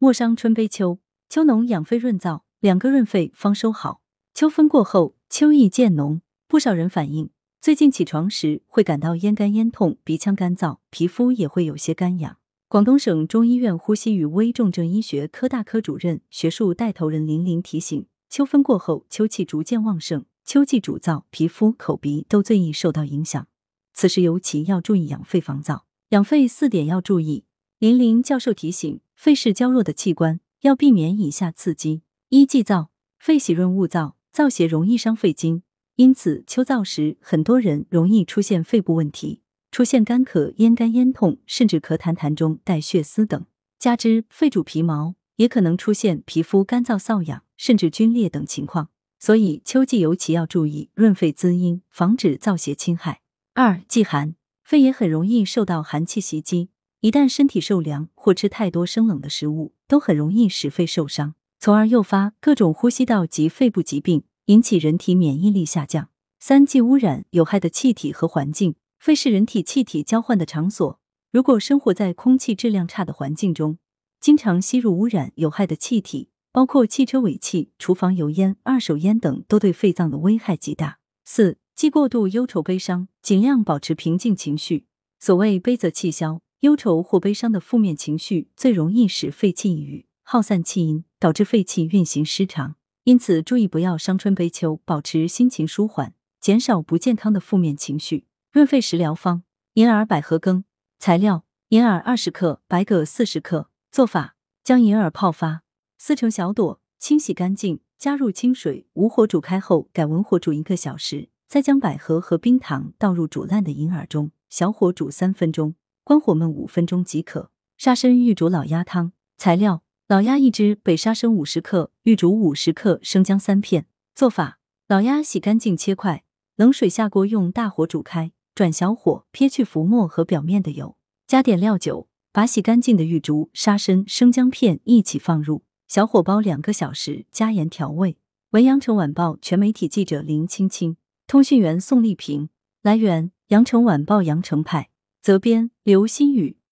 莫伤春悲秋。秋浓养肺润燥，两个润肺方收好。秋分过后，秋意渐浓，不少人反映最近起床时会感到咽干咽痛、鼻腔干燥，皮肤也会有些干痒。广东省中医院呼吸与危重症医学科大科主任、学术带头人林林提醒：秋分过后，秋气逐渐旺盛，秋季主燥，皮肤、口鼻都最易受到影响。此时尤其要注意养肺防燥。养肺四点要注意。林林教授提醒：肺是娇弱的器官，要避免以下刺激：一、忌燥，肺喜润恶燥，燥邪容易伤肺经，因此秋燥时，很多人容易出现肺部问题。出现干咳、咽干咽痛，甚至咳痰痰中带血丝等。加之肺主皮毛，也可能出现皮肤干燥、瘙痒，甚至皲裂等情况。所以秋季尤其要注意润肺滋阴，防止燥邪侵害。二、忌寒，肺也很容易受到寒气袭击，一旦身体受凉或吃太多生冷的食物，都很容易使肺受伤，从而诱发各种呼吸道及肺部疾病，引起人体免疫力下降。三、忌污染有害的气体和环境。肺是人体气体交换的场所，如果生活在空气质量差的环境中，经常吸入污染有害的气体，包括汽车尾气、厨房油烟、二手烟等，都对肺脏的危害极大。四、忌过度忧愁悲伤，尽量保持平静情绪。所谓悲则气消，忧愁或悲伤的负面情绪最容易使肺气抑郁，耗散气阴，导致肺气运行失常。因此，注意不要伤春悲秋，保持心情舒缓，减少不健康的负面情绪。润肺食疗方：银耳百合羹。材料：银耳二十克，白葛四十克。做法：将银耳泡发，撕成小朵，清洗干净，加入清水，无火煮开后，改文火煮一个小时，再将百合和冰糖倒入煮烂的银耳中，小火煮三分钟，关火焖五分钟即可。沙参玉竹老鸭汤。材料：老鸭一只，北沙参五十克，玉竹五十克，生姜三片。做法：老鸭洗干净切块，冷水下锅，用大火煮开。转小火，撇去浮沫和表面的油，加点料酒，把洗干净的玉竹、沙参、生姜片一起放入，小火煲两个小时，加盐调味。文阳城晚报全媒体记者林青青，通讯员宋丽萍。来源：阳城晚报阳城派，责编：刘新宇。